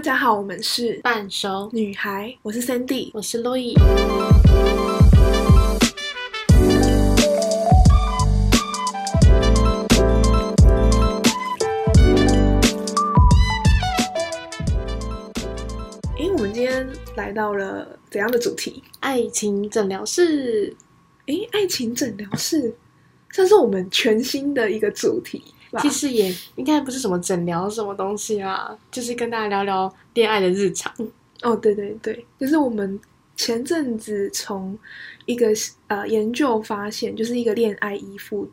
大家好，我们是半熟，女孩，我是 Sandy，我是路易。诶，我们今天来到了怎样的主题？爱情诊疗室，诶，爱情诊疗室，这是我们全新的一个主题吧。其实也应该不是什么诊疗什么东西啦，就是跟大家聊聊恋爱的日常。哦，对对对，就是我们前阵子从一个呃研究发现，就是一个恋爱依附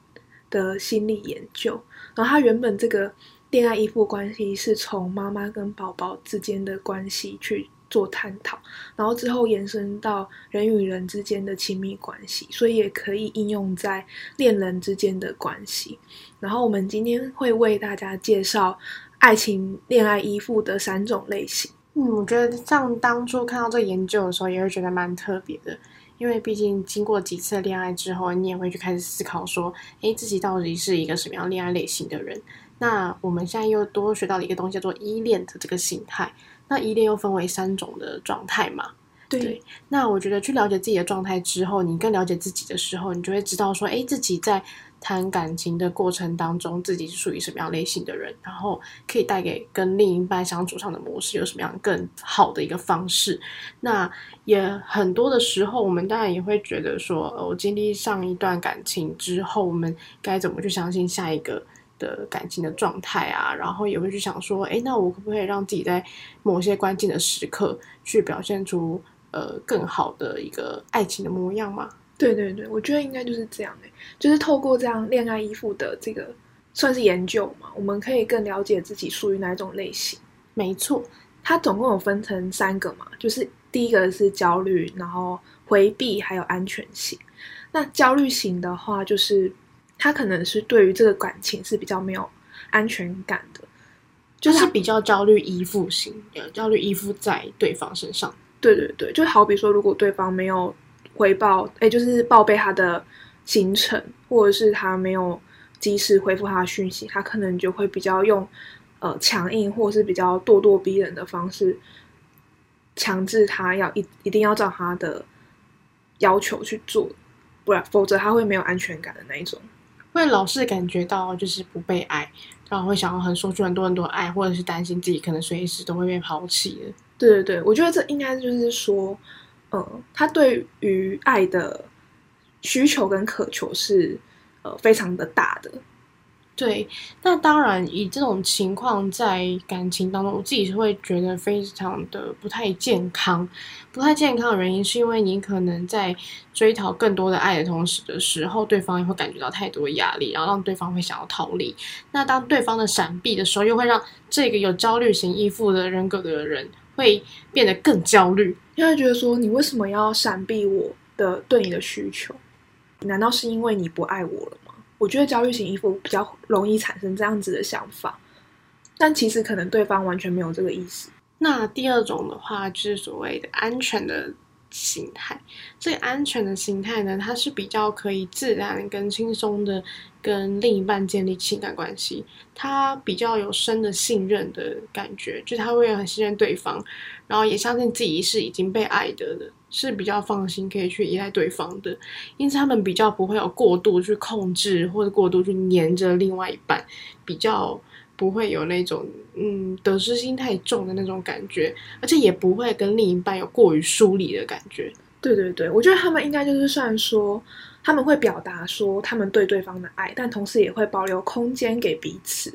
的心理研究，然后它原本这个恋爱依附关系是从妈妈跟宝宝之间的关系去做探讨，然后之后延伸到人与人之间的亲密关系，所以也可以应用在恋人之间的关系。然后我们今天会为大家介绍爱情恋爱依附的三种类型。嗯，我觉得像当初看到这研究的时候，也会觉得蛮特别的，因为毕竟经过几次恋爱之后，你也会去开始思考说，诶，自己到底是一个什么样恋爱类型的人？那我们现在又多学到了一个东西，叫做依恋的这个形态。那依恋又分为三种的状态嘛？对，那我觉得去了解自己的状态之后，你更了解自己的时候，你就会知道说，哎，自己在谈感情的过程当中，自己是属于什么样类型的人，然后可以带给跟另一半相处上的模式有什么样更好的一个方式。那也很多的时候，我们当然也会觉得说，呃我经历上一段感情之后，我们该怎么去相信下一个的感情的状态啊？然后也会去想说，诶，那我可不可以让自己在某些关键的时刻去表现出呃更好的一个爱情的模样嘛？对对对，我觉得应该就是这样诶，就是透过这样恋爱依附的这个算是研究嘛，我们可以更了解自己属于哪一种类型。没错，它总共有分成三个嘛，就是第一个是焦虑，然后回避，还有安全性。那焦虑型的话，就是他可能是对于这个感情是比较没有安全感的，就是比较焦虑依附型，呃，焦虑依附在对方身上。对对对，就好比说，如果对方没有回报，哎，就是报备他的行程，或者是他没有及时回复他的讯息，他可能就会比较用呃强硬或者是比较咄咄逼人的方式，强制他要一一定要照他的要求去做，不然否则他会没有安全感的那一种。会老是感觉到就是不被爱，然后会想要很说出很多很多爱，或者是担心自己可能随时都会被抛弃的。对对对，我觉得这应该就是说，呃，他对于爱的需求跟渴求是呃非常的大的。对，那当然以这种情况在感情当中，我自己是会觉得非常的不太健康。不太健康的原因是因为你可能在追讨更多的爱的同时的时候，对方也会感觉到太多压力，然后让对方会想要逃离。那当对方的闪避的时候，又会让这个有焦虑型依附的人格的人会变得更焦虑，因为觉得说你为什么要闪避我的对你的需求？难道是因为你不爱我了？我觉得焦虑型依附比较容易产生这样子的想法，但其实可能对方完全没有这个意思。那第二种的话，就是所谓的安全的形态。这个安全的形态呢，它是比较可以自然跟轻松的跟另一半建立情感关系，它比较有深的信任的感觉，就他会很信任对方，然后也相信自己是已经被爱的的，是比较放心可以去依赖对方的，因此他们比较不会有过度去控制或者过度去黏着另外一半，比较。不会有那种嗯得失心太重的那种感觉，而且也不会跟另一半有过于疏离的感觉。对对对，我觉得他们应该就是算说，他们会表达说他们对对方的爱，但同时也会保留空间给彼此，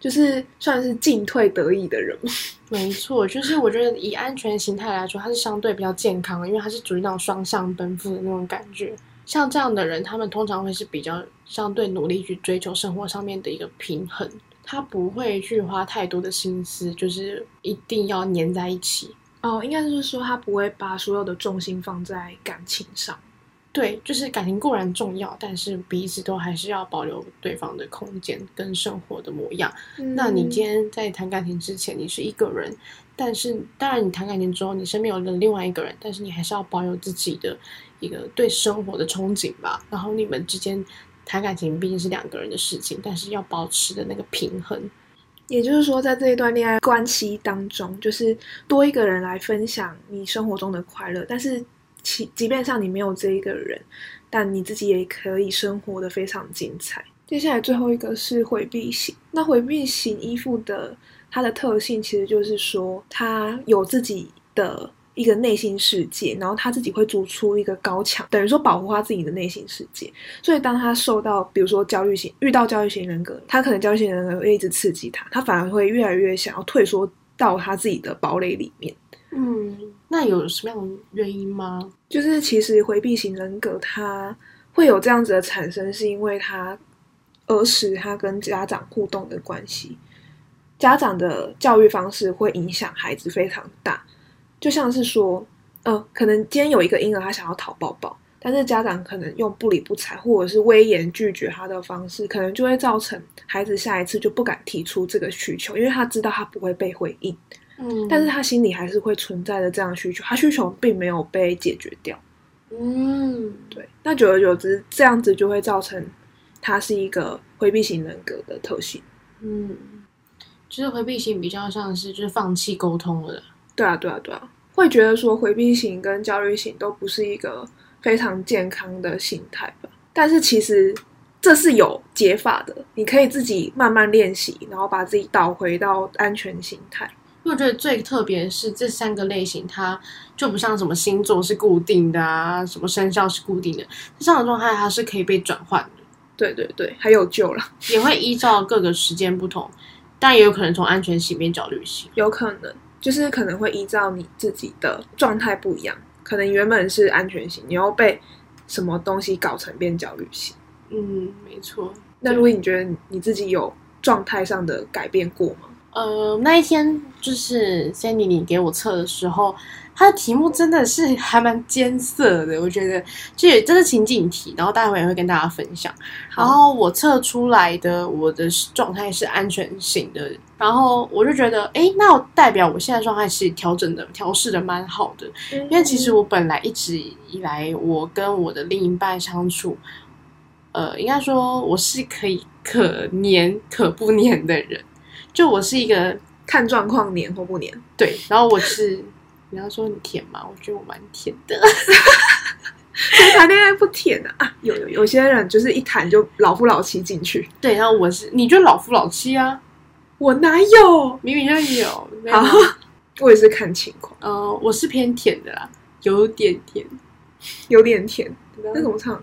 就是算是进退得意的人。没错，就是我觉得以安全形态来说，它是相对比较健康的，因为它是属于那种双向奔赴的那种感觉。像这样的人，他们通常会是比较相对努力去追求生活上面的一个平衡。他不会去花太多的心思，就是一定要黏在一起哦。应该是说他不会把所有的重心放在感情上。对，就是感情固然重要，但是彼此都还是要保留对方的空间跟生活的模样。那你今天在谈感情之前，你是一个人，但是当然你谈感情之后，你身边有了另外一个人，但是你还是要保有自己的一个对生活的憧憬吧。然后你们之间。谈感情毕竟是两个人的事情，但是要保持的那个平衡。也就是说，在这一段恋爱关系当中，就是多一个人来分享你生活中的快乐，但是其即便上你没有这一个人，但你自己也可以生活的非常精彩。接下来最后一个是回避型，那回避型依附的它的特性其实就是说，他有自己的。一个内心世界，然后他自己会筑出一个高墙，等于说保护他自己的内心世界。所以当他受到，比如说焦虑型，遇到焦虑型人格，他可能焦虑型人格会一直刺激他，他反而会越来越想要退缩到他自己的堡垒里面。嗯，那有什么样的原因吗？就是其实回避型人格他会有这样子的产生，是因为他儿时他跟家长互动的关系，家长的教育方式会影响孩子非常大。就像是说，呃，可能今天有一个婴儿他想要讨抱抱，但是家长可能用不理不睬或者是威严拒绝他的方式，可能就会造成孩子下一次就不敢提出这个需求，因为他知道他不会被回应。嗯，但是他心里还是会存在着这样的需求，他需求并没有被解决掉。嗯，对。那久而久之，这样子就会造成他是一个回避型人格的特性。嗯，就是回避型比较像是就是放弃沟通了。对啊，对啊，对啊。会觉得说回避型跟焦虑型都不是一个非常健康的心态吧？但是其实这是有解法的，你可以自己慢慢练习，然后把自己导回到安全心态。因为我觉得最特别的是这三个类型，它就不像什么星座是固定的啊，什么生肖是固定的，这样的状态它是可以被转换的。对对对，还有救了，也会依照各个时间不同，但也有可能从安全型变焦虑型，有可能。就是可能会依照你自己的状态不一样，可能原本是安全型，你又被什么东西搞成变焦虑型。嗯，没错。那如果你觉得你自己有状态上的改变过吗？呃，那一天就是 Sandy 你给我测的时候。它的题目真的是还蛮艰涩的，我觉得这也这是情景题，然后待会也会跟大家分享。然后我测出来的我的状态是安全型的，然后我就觉得，哎，那代表我现在状态是调整的、调试的蛮好的。因为其实我本来一直以来，我跟我的另一半相处，呃，应该说我是可以可黏可不黏的人，就我是一个看状况黏或不黏。对，然后我是。你要说你甜吗？我觉得我蛮甜的。谈恋爱不甜啊？有有有些人就是一谈就老夫老妻进去。对，然后我是，你就老夫老妻啊？我哪有？明明就有。好，我也是看情况。嗯，我是偏甜的啦，有点甜，有点甜。那怎么唱？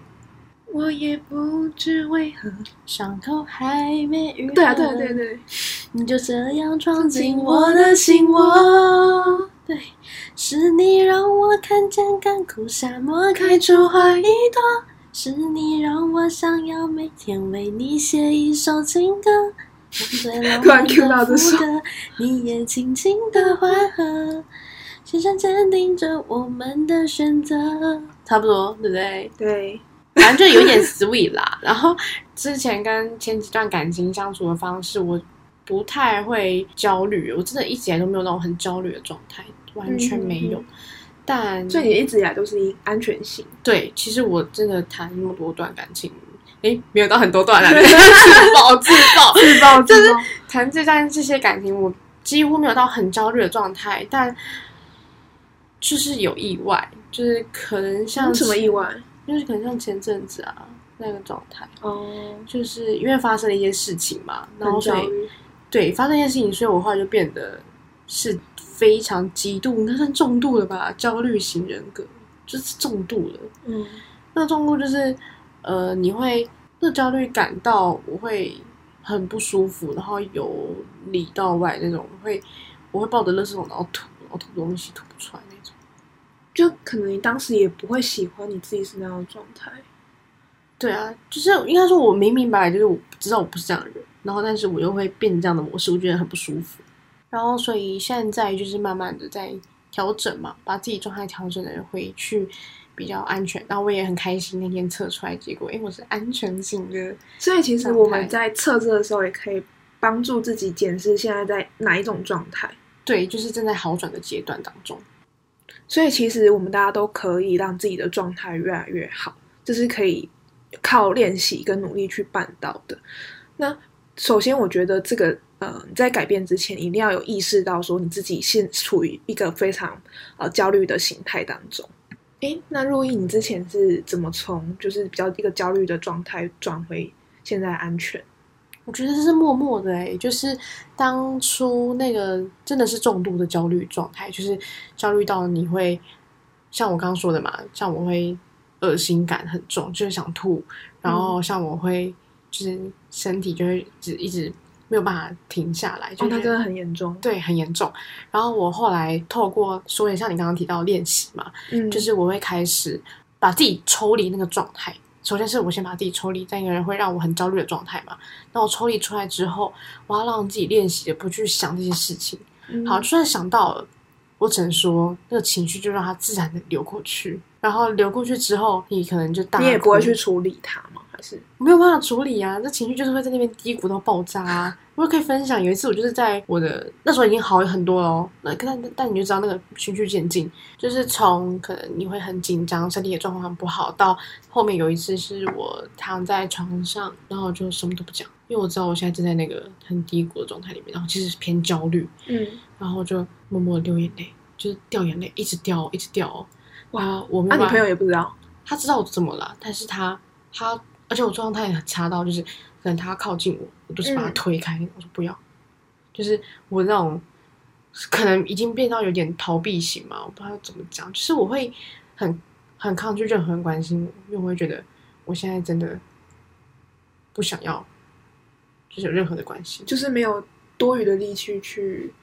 我也不知为何，伤口还没愈合。对啊，对对对，你就这样闯进我的心窝。对，是你让我看见干枯沙漠开出花一朵，是你让我想要每天为你写一首情歌，最浪漫的副歌，你也轻轻的缓和，心上坚定着我们的选择。差不多，对不对？对。反正就有点 sweet 啦。然后之前跟前几段感情相处的方式，我不太会焦虑，我真的一直以来都没有那种很焦虑的状态，完全没有。但所以你一直以来都是以安全性。对，其实我真的谈那么多段感情，哎，没有到很多段啊，自爆自爆 自爆，就是谈这段这些感情，我几乎没有到很焦虑的状态，但就是有意外，就是可能像什么意外？就是可能像前阵子啊那个状态哦，就是因为发生了一些事情嘛，然后所以对发生一些事情，所以我后来就变得是非常极度，那算重度了吧，焦虑型人格就是重度了。嗯，那重度就是呃，你会那焦虑感到我会很不舒服，然后由里到外那种会，我会抱着垃圾桶然后吐，然后吐东西吐不出来。就可能你当时也不会喜欢你自己是那样的状态，对啊，就是应该说，我明明白白就是我知道我不是这样的人，然后但是我又会变成这样的模式，我觉得很不舒服。然后所以现在就是慢慢的在调整嘛，把自己状态调整的回去比较安全。然后我也很开心那天测出来结果，因为，我是安全型的。所以其实我们在测试的时候，也可以帮助自己检视现在在哪一种状态。对，就是正在好转的阶段当中。所以其实我们大家都可以让自己的状态越来越好，这是可以靠练习跟努力去办到的。那首先，我觉得这个呃在改变之前，一定要有意识到说你自己现处于一个非常呃焦虑的形态当中。诶，那若意，你之前是怎么从就是比较一个焦虑的状态转回现在安全？我觉得这是默默的哎，就是当初那个真的是重度的焦虑状态，就是焦虑到你会像我刚刚说的嘛，像我会恶心感很重，就是想吐，然后像我会就是身体就会一直一直没有办法停下来，就哦，那真的很严重。对很严重。然后我后来透过说，也像你刚刚提到练习嘛，嗯，就是我会开始把自己抽离那个状态。首先是我先把自己抽离在一个人会让我很焦虑的状态嘛。那我抽离出来之后，我要让自己练习的不去想这些事情。嗯好，就算想到了，我只能说那个情绪就让它自然的流过去。然后流过去之后，你可能就大你也不会去处理它吗？没有办法处理啊，这情绪就是会在那边低谷到爆炸啊。我可以分享，有一次我就是在我的那时候已经好很多了哦，那但但你就知道那个循序渐进，就是从可能你会很紧张，身体的状况很不好，到后面有一次是我躺在床上，然后就什么都不讲，因为我知道我现在正在那个很低谷的状态里面，然后其实偏焦虑，嗯，然后就默默地流眼泪，就是掉眼泪，一直掉，一直掉哦。哇，我没那、有办法你朋友也不知道？他知道我怎么了，但是他他，而且我状态很差到，就是可能他靠近我，我都是把他嗯。推开，我说不要，就是我那种可能已经变到有点逃避型嘛，我不知道怎么讲，就是我会很很抗拒任何人关心我，因为我会觉得我现在真的不想要，就是有任何的关系，就是没有多余的力气去，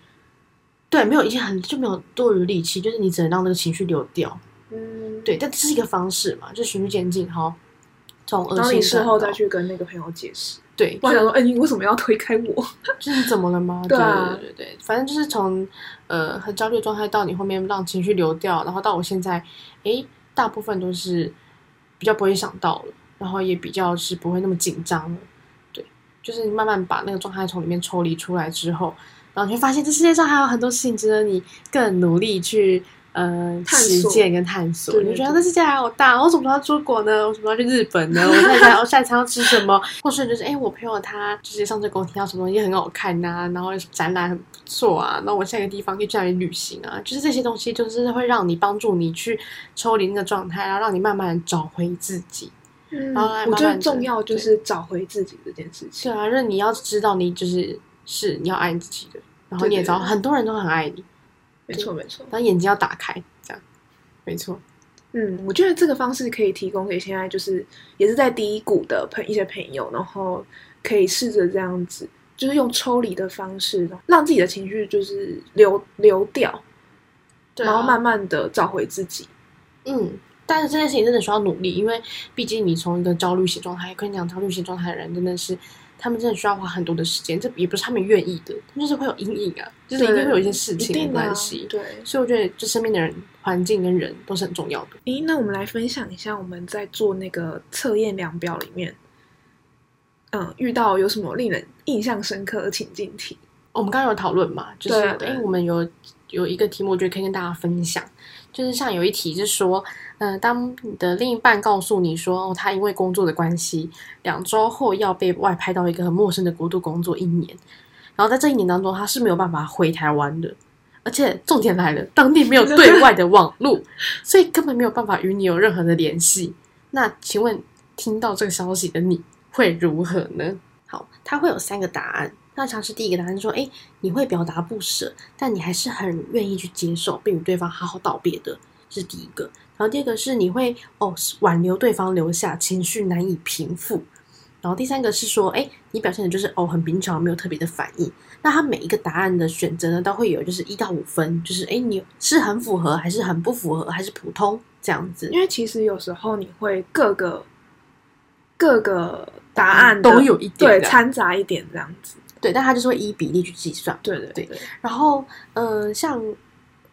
对，没有已经很就没有多余力气，就是你只能让那个情绪流掉，嗯，。对，但这是一个方式嘛，就循序渐进，好，然后你事后再去跟那个朋友解释。对，我想说，哎、你为什么要推开我？就是怎么了吗？对啊对对对对，反正就是从呃很焦虑的状态到你后面让情绪流掉，然后到我现在，诶，大部分都是比较不会想到了，然后也比较是不会那么紧张了。对，就是你慢慢把那个状态从里面抽离出来之后，然后你会发现这世界上还有很多事情值得你更努力去。呃，实践跟探索，你就觉得对这世界还好大，我怎么时候要出国呢？我怎么时候要去日本呢？我看一下，我下一餐要吃什么？或是就是，哎、我朋友他就是上次跟我提到什么东西很好看呐、然后展览很不错啊，那我下一个地方可以去哪里旅行啊？就是这些东西，就是会让你帮助你去抽离那个状态，然后让你慢慢找回自己。嗯然后来我觉得重要就是找回自己这件事情。对啊，就是你要知道，你就是是你要爱你自己的，然后你也知道很多人都很爱你，没错，没错。把眼睛要打开，这样，没错。嗯，我觉得这个方式可以提供给现在就是也是在低谷的朋一些朋友，然后可以试着这样子，就是用抽离的方式，让自己的情绪就是流流掉，对啊然后慢慢的找回自己。嗯，但是这件事情真的需要努力，因为毕竟你从一个焦虑型状态，跟你讲焦虑型状态的人，真的是他们真的需要花很多的时间，这也不是他们愿意的，就是会有阴影啊，就是一定会有一些事情的关系。对。所以我觉得，就身边的人、环境跟人都是很重要的。诶，那我们来分享一下我们在做那个测验量表里面，嗯，遇到有什么令人印象深刻的情境题？我们刚刚有讨论嘛，就是哎、对啊对我们有有一个题目，我觉得可以跟大家分享，就是像有一题是说，嗯、当你的另一半告诉你说，哦，他因为工作的关系，两周后要被外派到一个很陌生的国度工作一年，然后在这一年当中，他是没有办法回台湾的。而且重点来了，当地没有对 外的网络，所以根本没有办法与你有任何的联系。那请问，听到这个消息的你会如何呢？好，他会有三个答案。那尝试第一个答案说，哎，你会表达不舍，但你还是很愿意去接受，并与对方好好道别的，这是第一个。然后第二个是你会哦挽留对方留下，情绪难以平复。然后第三个是说，哎，你表现的就是哦很平常，没有特别的反应。那它每一个答案的选择呢，都会有就是一到五分，就是哎你是很符合，还是很不符合，还是普通这样子。因为其实有时候你会各个各个答案都有一点对掺杂一点这样子。对，但它就是会依比例去计算。对对对对，然后，呃，像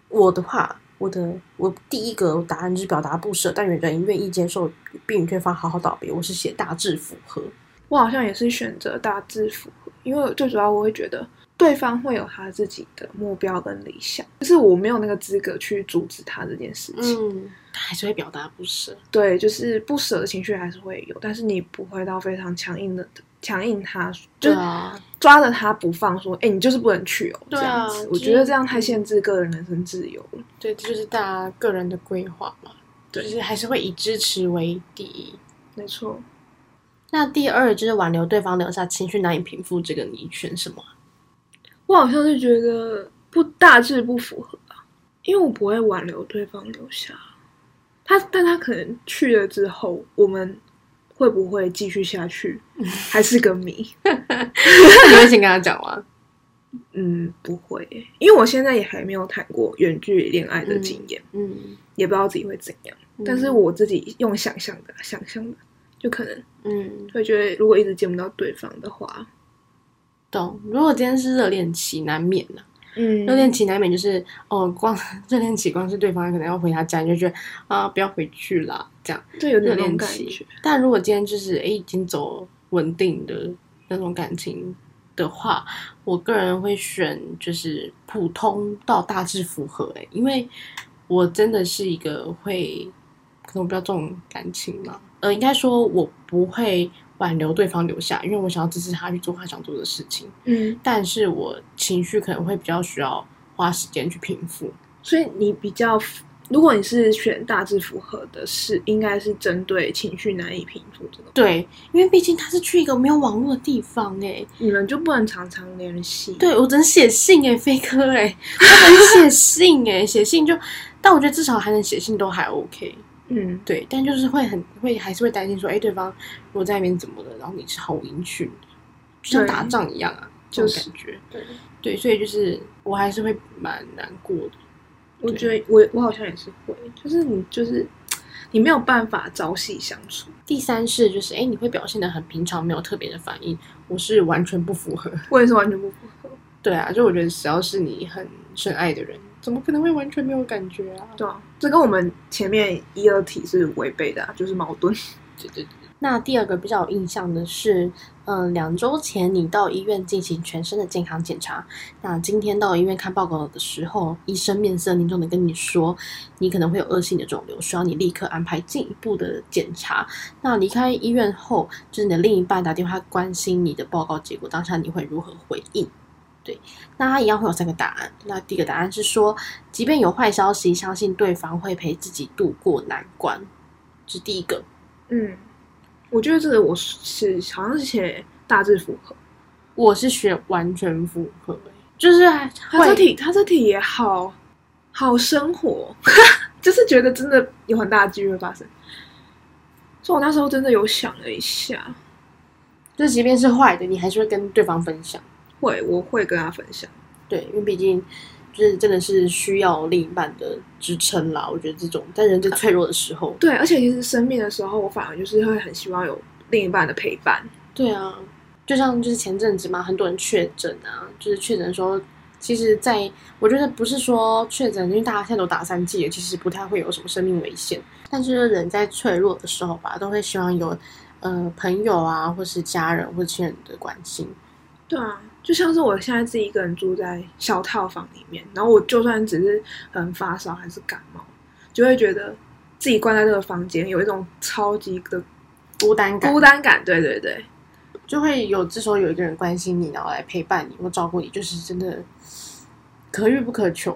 我的话，我的我第一个答案就是表达不舍，但人愿意接受，并与对方好好道别。我是写大致符合。我好像也是选择大致符合，因为最主要我会觉得对方会有他自己的目标跟理想，就是我没有那个资格去阻止他这件事情。嗯，他还是会表达不舍。对，就是不舍的情绪还是会有，但是你不会到非常强硬的强硬他，就抓着他不放，说：“哎、你就是不能去哦。”这样子，我觉得这样太限制个人人身自由了。对，这就是大家个人的规划嘛，对就是还是会以支持为第一。没错，那第二就是挽留对方留下情绪难以平复，这个你选什么？我好像是觉得不大致不符合吧，因为我不会挽留对方留下他，但他可能去了之后，我们会不会继续下去，还是个谜。你会先跟他讲吗？嗯，不会，因为我现在也还没有谈过远距离恋爱的经验，嗯，也不知道自己会怎样。嗯但是我自己用想象的，想象的，就可能嗯，会觉得，如果一直见不到对方的话，懂。如果今天是热恋期，难免呐、嗯热恋期难免就是哦，光热恋期光是对方可能要回他家，你就觉得啊，不要回去啦，这样。对有点那种感觉。。但如果今天就是诶已经走稳定的那种感情的话，我个人会选就是普通到大致符合诶、因为我真的是一个会可能我比较重感情嘛，呃，应该说我不会挽留对方留下，因为我想要支持他去做他想做的事情，嗯，但是我情绪可能会比较需要花时间去平复。所以你比较，如果你是选大致符合的是，应该是针对情绪难以平复这种，对，因为毕竟他是去一个没有网络的地方诶、你们就不能常常联系。，对我只能写信哎、飞哥哎、我只能写信哎、写信就，但我觉得至少还能写信都还 OK，嗯，对，但就是会很会还是会担心说，哎、对方如果在那边怎么了，然后你是毫无音讯，就像打仗一样啊，就是这种感觉，对，对，所以就是我还是会蛮难过的，我觉得我我好像也是会，就是你就是你没有办法朝夕相处。第三是就是，哎、你会表现的很平常，没有特别的反应，我是完全不符合，我也是完全不符合，对啊，就我觉得只要是你很深爱的人，怎么可能会完全没有感觉啊？对啊，这跟我们前面一二题是违背的、啊，就是矛盾。对对对。那第二个比较有印象的是，嗯，两周前你到医院进行全身的健康检查，那今天到医院看报告的时候，医生面色凝重的跟你说，你可能会有恶性的肿瘤，需要你立刻安排进一步的检查。那离开医院后，就是你的另一半打电话关心你的报告结果，当下你会如何回应？对，那他一样会有三个答案。那第一个答案是说，即便有坏消息，相信对方会陪自己度过难关，这是第一个。嗯，我觉得这个我是好像是写大致符合。我是选完全符合、欸，就是还他这题他这题也好好生活，就是觉得真的有很大的几率会发生。所以我那时候真的有想了一下，就即便是坏的，你还是会跟对方分享。会我会跟他分享。对，因为毕竟就是真的是需要另一半的支撑啦。我觉得这种在人最脆弱的时候，对，而且其实生病的时候，我反而就是会很希望有另一半的陪伴。对啊，就像就是前阵子嘛，很多人确诊啊，就是确诊的时候，其实在我觉得不是说确诊，因为大家现在都打三剂了，其实不太会有什么生命危险。但是人在脆弱的时候吧，都会希望有呃朋友啊，或是家人或亲人的关心。对啊，就像是我现在自己一个人住在小套房里面，然后我就算只是很发烧还是感冒，就会觉得自己关在这个房间有一种超级的孤单感，孤单感。对对对，就会有这时候有一个人关心你，然后来陪伴你或照顾你，就是真的可遇不可求，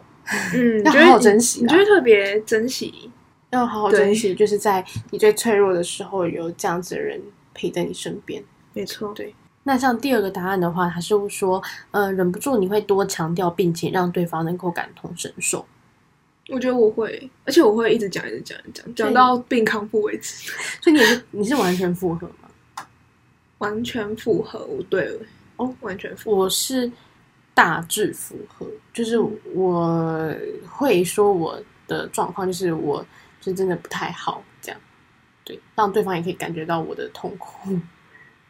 嗯，要好好珍惜啊你就会特别珍惜。要好好珍惜。就是在你最脆弱的时候，有这样子的人陪在你身边。没错，对那像第二个答案的话，他是说，呃，忍不住你会多强调病情，让对方能够感同身受。我觉得我会，而且我会一直讲，一直讲，一直讲，讲到病康复为止，所以你是你是完全符合吗？完全符合。我对了，哦，完全符合。我是大致符合，就是我会说我的状况就是我是真的不太好，这样，对，让对方也可以感觉到我的痛苦，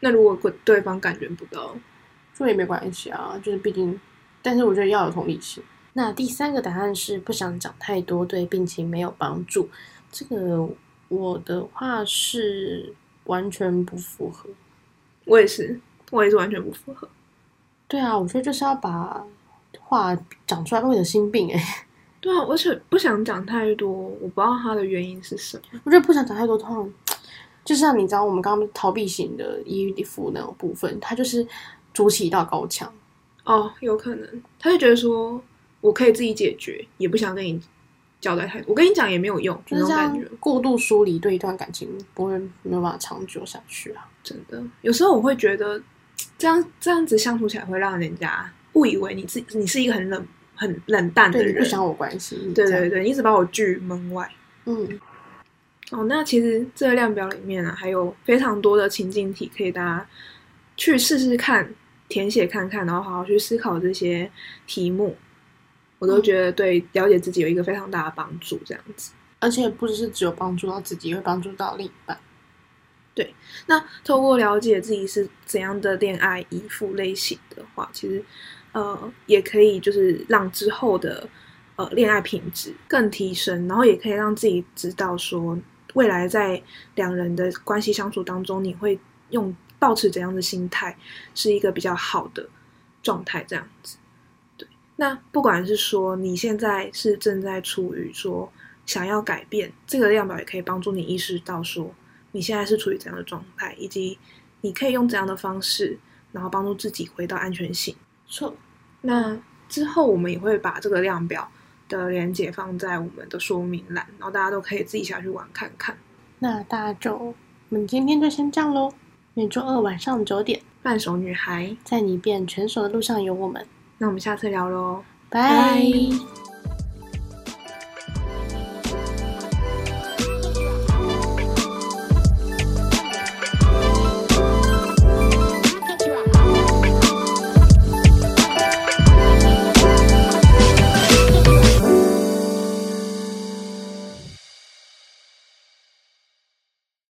那如果对方感觉不到，这也没关系啊，就是毕竟，但是我觉得要有同理心。那第三个答案是不想讲太多，对病情没有帮助。这个我的话是完全不符合。我也是，我也是完全不符合。对啊，我觉得就是要把话讲出来，会有心病哎、对啊，而且不想讲太多，我不知道他的原因是什么。我觉得不想讲太多，通常就像你知道我们刚刚逃避型的依附那种部分，他就是筑起一道高墙。哦，有可能，他就觉得说我可以自己解决，也不想跟你交代太多。我跟你讲也没有用，就是这种感觉。过度疏离，对一段感情不会没有办法长久下去啊。真的，有时候我会觉得这样这样子相处起来，会让人家误以为你自己你是一个很冷很冷淡的对，你人。不想我关心。这样对对，对，你只把我拒门外。嗯，哦，那其实这个量表里面啊，还有非常多的情境题可以大家去试试看，填写看看，然后好好去思考这些题目，我都觉得对了解自己有一个非常大的帮助。这样子，而且不只是只有帮助到自己，也会帮助到另一半。对那透过了解自己是怎样的恋爱依附类型的话，其实呃也可以就是让之后的呃恋爱品质更提升，然后也可以让自己知道说未来在两人的关系相处当中，你会用保持怎样的心态是一个比较好的状态，这样子。对，那不管是说你现在是正在处于说想要改变，这个量表也可以帮助你意识到说。你现在是处于怎样的状态，以及你可以用怎样的方式，然后帮助自己回到安全性。错，那之后我们也会把这个量表的连接放在我们的说明栏，然后大家都可以自己下去玩看看。那大家就我们今天就先这样喽。每周二晚上九点，半熟女孩，在你变全熟的路上有我们。那我们下次聊喽。拜。